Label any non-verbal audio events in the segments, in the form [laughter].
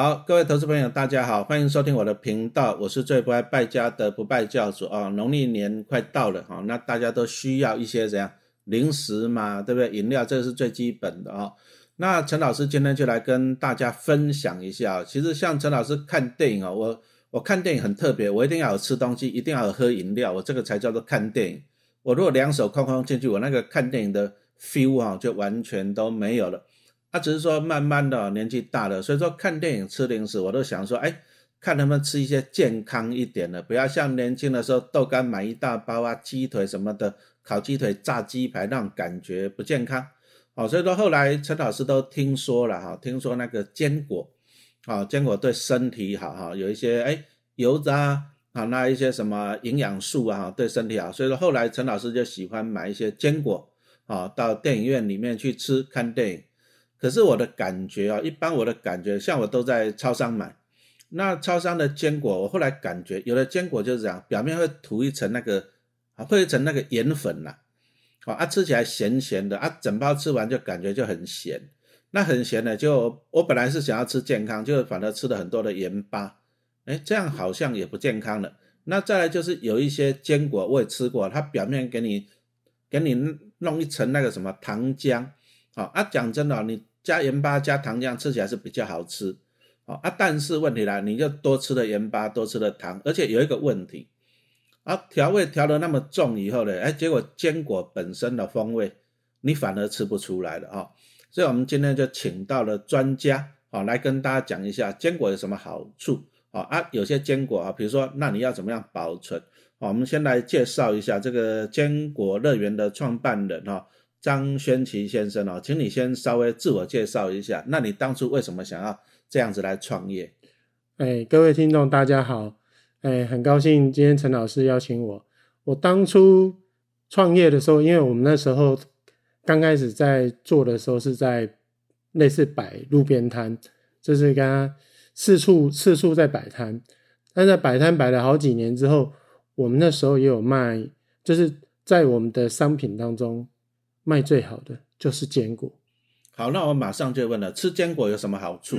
好，各位投资朋友，大家好，欢迎收听我的频道，我是最不爱败家的不败教主啊。农历年快到了哈，那大家都需要一些怎样零食嘛，对不对？饮料这是最基本的啊。那陈老师今天就来跟大家分享一下，其实像陈老师看电影啊，我我看电影很特别，我一定要有吃东西，一定要有喝饮料，我这个才叫做看电影。我如果两手空空进去，我那个看电影的 feel 啊，就完全都没有了。他只是说慢慢的年纪大了，所以说看电影吃零食，我都想说，哎，看能不能吃一些健康一点的，不要像年轻的时候豆干买一大包啊，鸡腿什么的，烤鸡腿、炸鸡排那种感觉不健康。哦，所以说后来陈老师都听说了哈，听说那个坚果，啊，坚果对身体好哈，有一些哎油脂啊，啊那一些什么营养素啊，对身体好，所以说后来陈老师就喜欢买一些坚果，啊，到电影院里面去吃看电影。可是我的感觉啊，一般我的感觉，像我都在超商买，那超商的坚果，我后来感觉有的坚果就是这样，表面会涂一层那个啊，会一层那个盐粉呐，好啊，吃起来咸咸的啊，整包吃完就感觉就很咸，那很咸的就我本来是想要吃健康，就反而吃了很多的盐巴，哎，这样好像也不健康了。那再来就是有一些坚果我也吃过，它表面给你给你弄一层那个什么糖浆，好啊，讲真的你。加盐巴加糖浆吃起来是比较好吃，啊啊！但是问题来，你就多吃了盐巴，多吃了糖，而且有一个问题，啊，调味调的那么重以后呢，哎，结果坚果本身的风味你反而吃不出来了啊！所以我们今天就请到了专家，啊，来跟大家讲一下坚果有什么好处，啊啊，有些坚果啊，比如说那你要怎么样保存？啊，我们先来介绍一下这个坚果乐园的创办人，哈。张轩奇先生哦，请你先稍微自我介绍一下。那你当初为什么想要这样子来创业？哎，各位听众大家好，哎，很高兴今天陈老师邀请我。我当初创业的时候，因为我们那时候刚开始在做的时候是在类似摆路边摊，就是跟他四处四处在摆摊。但在摆摊摆了好几年之后，我们那时候也有卖，就是在我们的商品当中。卖最好的就是坚果。好，那我马上就问了，吃坚果有什么好处？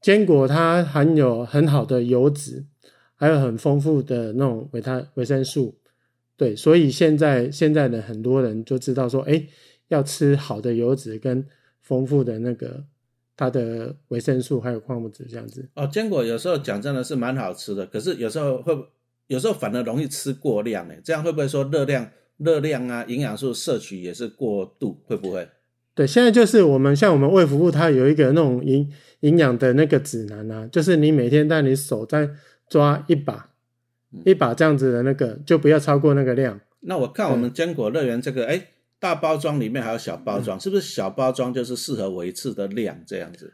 坚果它含有很好的油脂，还有很丰富的那种维他维生素。对，所以现在现在的很多人就知道说，哎，要吃好的油脂跟丰富的那个它的维生素还有矿物质这样子。哦，坚果有时候讲真的是蛮好吃的，可是有时候会有时候反而容易吃过量哎，这样会不会说热量？热量啊，营养素摄取也是过度，会不会？对，现在就是我们像我们胃服务，它有一个那种营营养的那个指南啊，就是你每天在你手在抓一把，一把这样子的那个，就不要超过那个量。那我看我们坚果乐园这个，哎，大包装里面还有小包装，是不是小包装就是适合我一次的量这样子？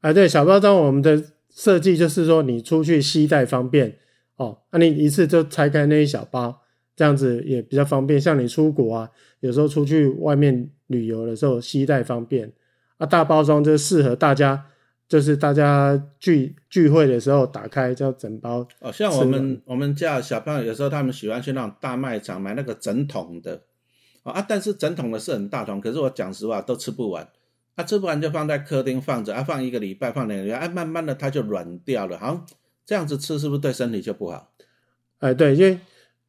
啊，对，小包装我们的设计就是说你出去携带方便哦，那你一次就拆开那一小包。这样子也比较方便，像你出国啊，有时候出去外面旅游的时候，携带方便啊。大包装就适合大家，就是大家聚聚会的时候打开叫整包。哦，像我们我们家小朋友有时候他们喜欢去那种大卖场买那个整桶的啊，但是整桶的是很大桶，可是我讲实话都吃不完，啊，吃不完就放在客厅放着，啊，放一个礼拜，放两个月，哎，慢慢的它就软掉了，好，这样子吃是不是对身体就不好？哎，对，因为。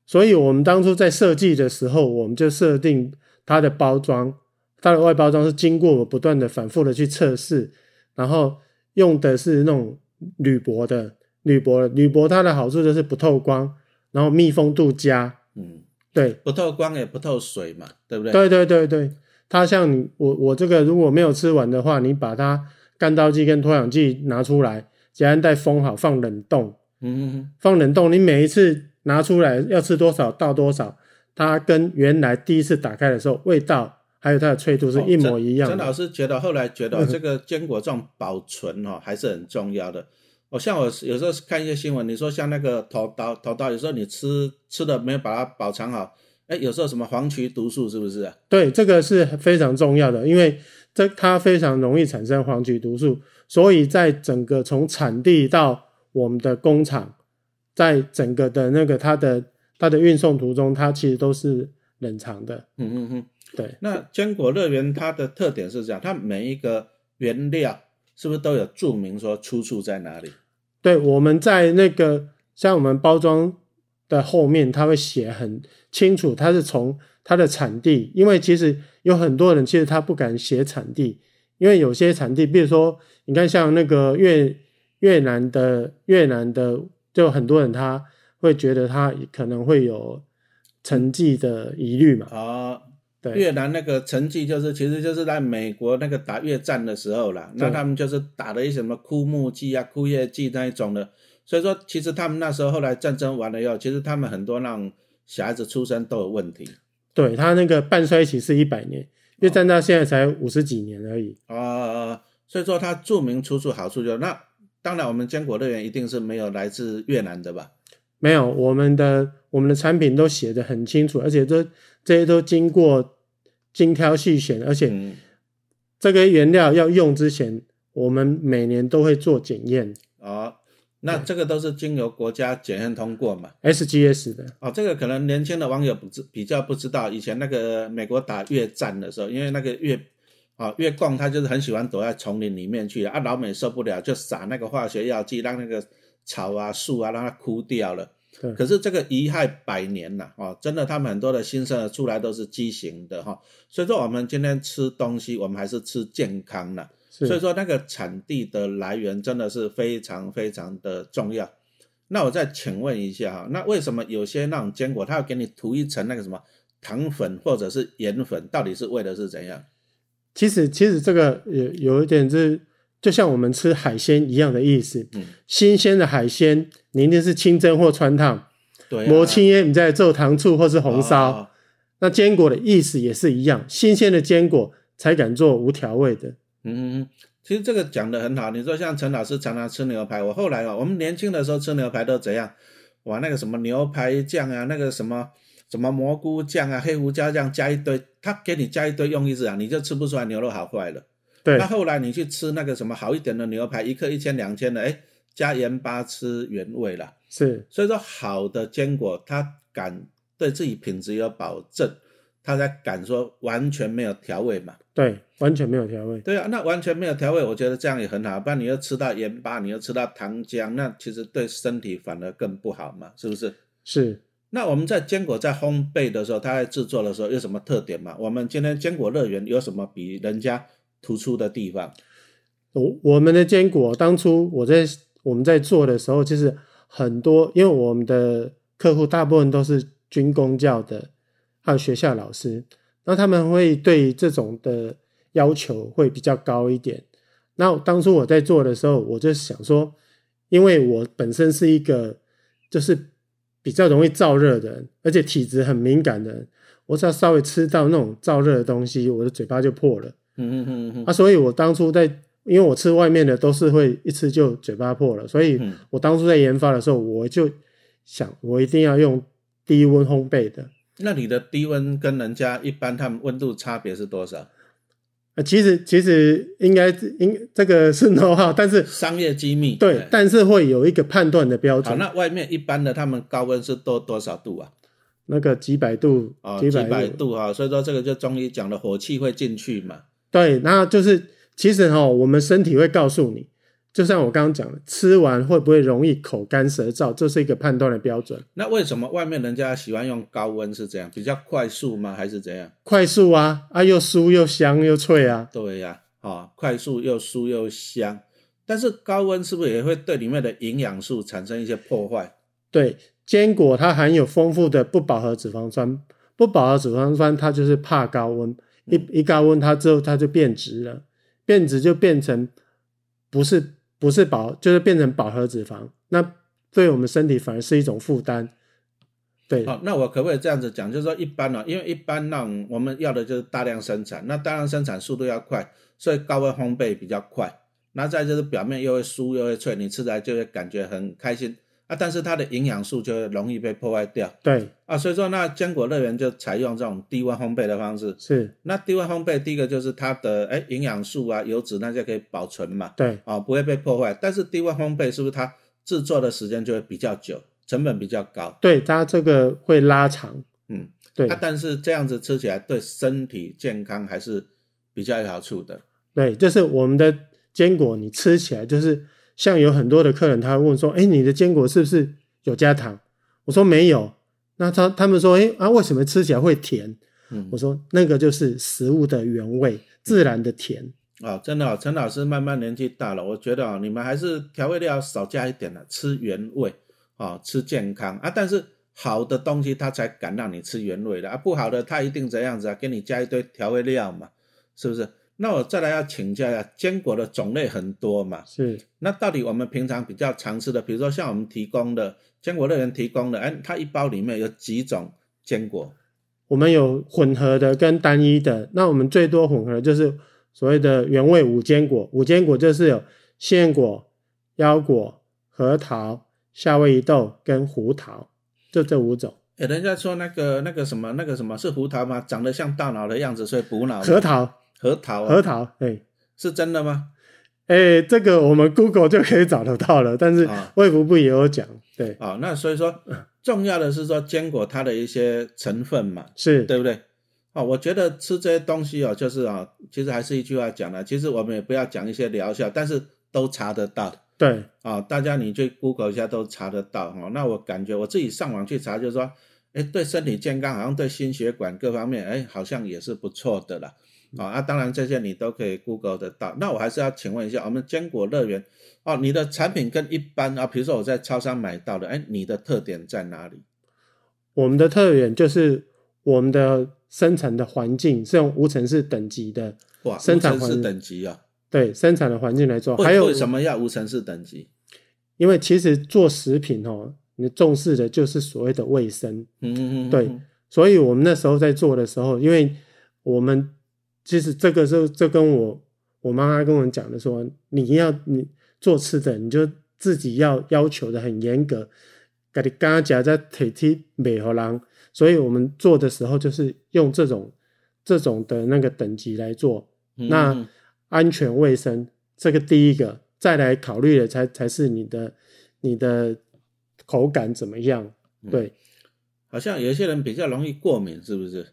所以，我们当初在设计的时候，我们就设定它的包装，它的外包装是经过我不断的、反复的去测试，然后用的是那种铝箔的，铝箔，铝箔它的好处就是不透光，然后密封度佳，嗯，对，不透光也不透水嘛，对不对？对对对对，它像你我我这个如果没有吃完的话，你把它干燥剂跟脱氧剂拿出来，夹安袋封好，放冷冻，嗯哼哼，放冷冻，你每一次。拿出来要吃多少倒多少，它跟原来第一次打开的时候味道还有它的脆度是一模一样。陈老师觉得后来觉得 [laughs] 这个坚果这种保存哦还是很重要的。哦，像我有时候看一些新闻，你说像那个头刀头刀，有时候你吃吃的没有把它保藏好，哎，有时候什么黄曲毒素是不是？对，这个是非常重要的，因为这它非常容易产生黄曲毒素，所以在整个从产地到我们的工厂。在整个的那个它的它的运送途中，它其实都是冷藏的。嗯嗯嗯，对。那坚果乐园它的特点是这样，它每一个原料是不是都有注明说出处在哪里？对，我们在那个像我们包装的后面，它会写很清楚，它是从它的产地，因为其实有很多人其实他不敢写产地，因为有些产地，比如说你看像那个越越南的越南的，就很多人他会觉得他可能会有成绩的疑虑嘛。哦，对。越南那个成绩就是，其实就是在美国那个打越战的时候啦，那他们就是打了一些什么枯木剂啊、枯叶剂那一种的，所以说其实他们那时候后来战争完了以后，其实他们很多那种小孩子出生都有问题。对他那个半衰期是一百年，越战到现在才五十几年而已。啊、所以说他著名出处好处就那当然我们坚果乐园一定是没有来自越南的吧？没有，我们的我们的产品都写的很清楚，而且这这些都经过精挑细选，而且嗯，这个原料要用之前，我们每年都会做检验哦，那这个都是经由国家检验通过嘛？SGS 的。哦，这个可能年轻的网友不知比较不知道，以前那个美国打越战的时候，因为那个越啊、越共他就是很喜欢躲在丛林里面去啊，老美受不了就撒那个化学药剂，让那个草啊树啊让它枯掉了。对可是这个遗害百年呐、哦，真的他们很多的新生儿出来都是畸形的哈、所以说我们今天吃东西，我们还是吃健康的。是所以说那个产地的来源真的是非常非常的重要。那我再请问一下哈，那为什么有些那种坚果，它要给你涂一层那个什么糖粉或者是盐粉，到底是为的是怎样？其实其实这个有有一点是，就像我们吃海鲜一样的意思。嗯，新鲜的海鲜，你一定是清蒸或穿烫，对、啊，磨青烟，你在做糖醋或是红烧。哦那坚果的意思也是一样，新鲜的坚果才敢做无调味的。嗯，嗯，其实这个讲的很好。你说像陈老师常常吃牛排，我后来哦，我们年轻的时候吃牛排都怎样？哇，那个什么牛排酱啊，那个什么什么蘑菇酱啊，黑胡椒酱加一堆，他给你加一堆用意是啊，你就吃不出来牛肉好坏了。对那后来你去吃那个什么好一点的牛排，一克一千两千的，哎，加盐巴吃原味了。是，所以说，好的坚果，它敢对自己品质有保证，他才敢说完全没有调味嘛。对，完全没有调味。对啊，那完全没有调味，我觉得这样也很好。不然你又吃到盐巴，你又吃到糖浆，那其实对身体反而更不好嘛，是不是？是，那我们在坚果在烘焙的时候，它在制作的时候有什么特点嘛？我们今天坚果乐园有什么比人家突出的地方？我我们的坚果当初我在我们在做的时候，就是很多，因为我们的客户大部分都是军工教的，还有学校老师，那他们会对这种的要求会比较高一点。那当初我在做的时候，我就想说，因为我本身是一个就是比较容易燥热的人，而且体质很敏感的人，我只要稍微吃到那种燥热的东西，我的嘴巴就破了。嗯嗯嗯嗯啊，所以我当初在，因为我吃外面的都是会一吃就嘴巴破了，所以嗯我当初在研发的时候，我就想我一定要用低温烘焙的。那你的低温跟人家一般他们温度差别是多少？呃，其实其实应该应这个是 know how，但是商业机密。对，哎但是会有一个判断的标好，准，那外面一般的他们高温是多多少度啊？那个几百度，哦，几几百百度啊，所以说这个就中医讲的火气会进去嘛。对，那就是其实哈、我们身体会告诉你，就像我刚刚讲的，吃完会不会容易口干舌燥，这是一个判断的标准。那为什么外面人家喜欢用高温是这样？比较快速吗？还是怎样？快速啊，啊又酥又香又脆啊，对呀、哦，快速又酥又香。但是高温是不是也会对里面的营养素产生一些破坏？对，坚果它含有丰富的不饱和脂肪酸，不饱和脂肪酸它就是怕高温，一一高温它之后它就变质了，变质就变成不是不是饱，就是变成饱和脂肪，那对我们身体反而是一种负担。对，好、那我可不可以这样子讲？就是说一般呢、因为一般那种我们要的就是大量生产，那大量生产速度要快，所以高温烘焙比较快。那再就是表面又会酥又会脆，你吃起来就会感觉很开心啊。但是它的营养素就会容易被破坏掉对，啊。所以说，那坚果乐园就采用这种低温烘焙的方式。是，那低温烘焙第一个就是它的哎营养素啊、油脂那些可以保存嘛，对，啊、不会被破坏。但是低温烘焙是不是它制作的时间就会比较久，成本比较高？对，它这个会拉长。嗯，对啊，但是这样子吃起来对身体健康还是比较有好处的。对，就是我们的坚果你吃起来就是像有很多的客人他会问说，哎，你的坚果是不是有加糖？我说没有。那他他们说，哎啊，为什么吃起来会甜？嗯我说那个就是食物的原味，自然的甜。啊、真的、哦，陈老师慢慢年纪大了，我觉得哦、你们还是调味料少加一点了，吃原味啊、吃健康啊。但是好的东西他才敢让你吃原味的啊，不好的他一定怎样子啊，给你加一堆调味料嘛，是不是？那我再来要请教一下，坚果的种类很多嘛，是那到底我们平常比较常吃的，比如说像我们提供的坚果乐园提供的，哎，它一包里面有几种坚果？我们有混合的跟单一的，那我们最多混合的就是所谓的原味五坚果。五坚果就是有杏果、腰果、核桃、夏威夷豆跟胡桃，就这五种。哎，人家说那个那个什么那个什么是胡桃吗？长得像大脑的样子，所以补脑。核桃，核桃啊，核桃，哎是真的吗？哎，这个我们 Google 就可以找得到了，但是啊卫福部也有讲，对，啊、那所以说重要的是说坚果它的一些成分嘛，是，对不对？哦，我觉得吃这些东西哦，就是啊、其实还是一句话讲的，其实我们也不要讲一些疗效，但是都查得到。对，啊、大家你去 Google 一下都查得到哈、哦。那我感觉我自己上网去查，就是说，哎，对身体健康，好像对心血管各方面，哎，好像也是不错的啦。啊、啊，当然这些你都可以 Google 得到。那我还是要请问一下，我们坚果乐园哦，你的产品跟一般啊，比如说我在超商买到的，哎，你的特点在哪里？我们的特点就是我们的生产的环境是用无尘室等级的，哇，生产环等级啊、对，生产的环境来做。还有为什么要无尘室等级？因为其实做食品哦，你重视的就是所谓的卫生，嗯嗯嗯，对嗯所以我们那时候在做的时候，因为我们其实这个是这跟我我妈妈跟我们讲的说，你要你做吃的，你就自己要要求的很严格，给你刚夹在铁梯美和狼，所以我们做的时候就是用这种这种的那个等级来做，嗯那嗯安全卫生这个第一个，再来考虑的才才是你的你的口感怎么样，嗯对。好像有些人比较容易过敏，是不是？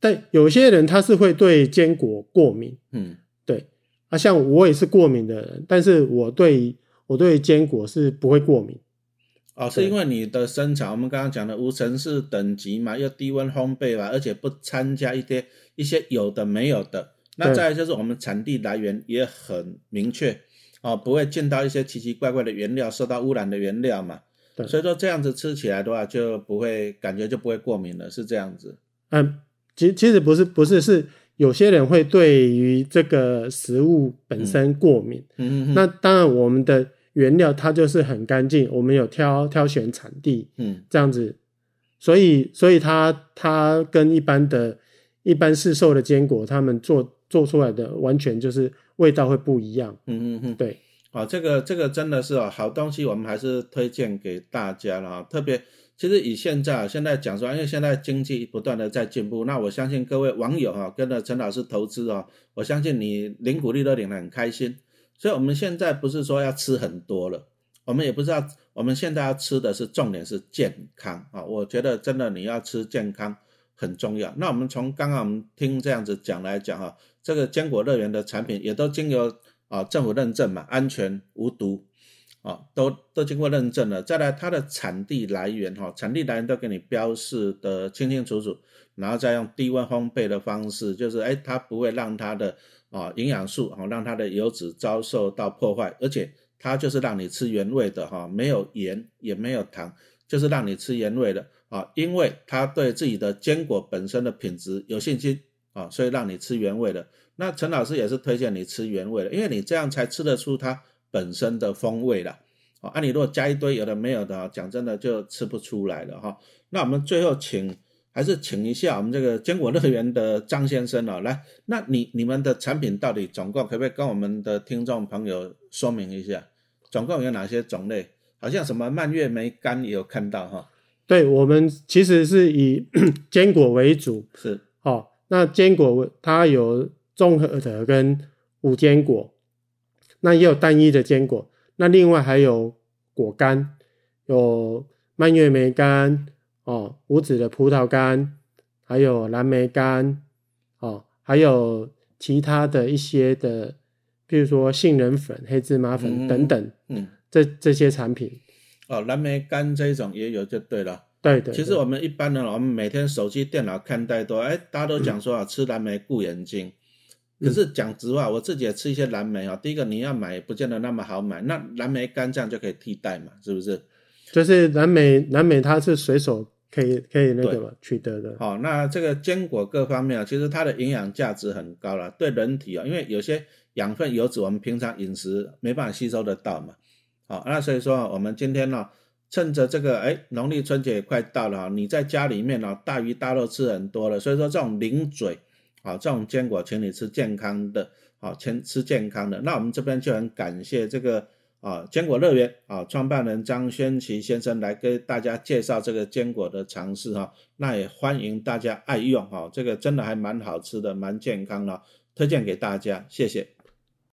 但有些人他是会对坚果过敏，嗯对啊，像我也是过敏的人，但是我对我对坚果是不会过敏，哦，是因为你的生产，我们刚刚讲的无尘室等级嘛，又低温烘焙嘛，而且不参加一些一些有的没有的。那再来就是我们产地来源也很明确，哦，不会见到一些奇奇怪怪的原料，受到污染的原料嘛。对所以说这样子吃起来的话，就不会感觉就不会过敏了，是这样子。嗯，其其实不是不是是有些人会对于这个食物本身过敏，嗯嗯那当然我们的原料它就是很干净，我们有挑挑选产地嗯这样子，所以所以它它跟一般的一般市售的坚果，他们做做出来的完全就是味道会不一样，嗯嗯嗯。对。啊、这个这个真的是哦，好东西，我们还是推荐给大家了啊。特别，其实以现在啊，现在讲说，因为现在经济不断的在进步，那我相信各位网友哈、跟着陈老师投资哦，我相信你领股利都领得很开心。所以我们现在不是说要吃很多了，我们也不知道，我们现在要吃的是重点是健康啊。我觉得真的你要吃健康很重要。那我们从刚刚我们听这样子讲来讲哈、这个坚果乐园的产品也都经由啊政府认证嘛，安全无毒。啊，都都经过认证了。再来，它的产地来源哈、产地来源都给你标示的清清楚楚，然后再用低温烘焙的方式，就是哎，它不会让它的啊营养素哈、让它的油脂遭受到破坏，而且它就是让你吃原味的哈、没有盐也没有糖，就是让你吃原味的啊，因为它对自己的坚果本身的品质有信心啊，所以让你吃原味的。那陈老师也是推荐你吃原味的，因为你这样才吃得出它本身的风味啦。啊，你如果加一堆有的没有的啊，讲真的就吃不出来了哈。那我们最后请还是请一下我们这个坚果乐园的张先生啊，来，那你你们的产品到底总共可不可以跟我们的听众朋友说明一下？总共有哪些种类？好像什么蔓越莓干也有看到哈，对我们其实是以 [coughs] 坚果为主，是哦，那坚果它有综合的跟无坚果，那也有单一的坚果，那另外还有果干，有蔓越莓干，哦，无籽的葡萄干，还有蓝莓干，哦，还有其他的一些的比如说杏仁粉、黑芝麻粉等等，嗯，这这些产品。哦，蓝莓干这一种也有就对了。对对，其实我们一般人，我们每天手机、电脑看太多，哎，大家都讲说啊，吃蓝莓顾眼睛。可是讲实话，我自己也吃一些蓝莓啊。第一个你要买，不见得那么好买。那蓝莓干这样就可以替代嘛，是不是？就是蓝莓，蓝莓它是随手可以可以那个取得的。好，那这个坚果各方面啊，其实它的营养价值很高了，对人体啊，因为有些养分、油脂我们平常饮食没办法吸收得到嘛。好，那所以说我们今天呢。趁着这个，哎，农历春节也快到了哈，你在家里面呢，大鱼大肉吃很多了，所以说这种零嘴，啊，这种坚果，请你吃健康的，啊，请吃健康的。那我们这边就很感谢这个啊，坚果乐园啊，创办人张轩奇先生来跟大家介绍这个坚果的尝试哈，那也欢迎大家爱用哈，这个真的还蛮好吃的，蛮健康的，推荐给大家，谢谢。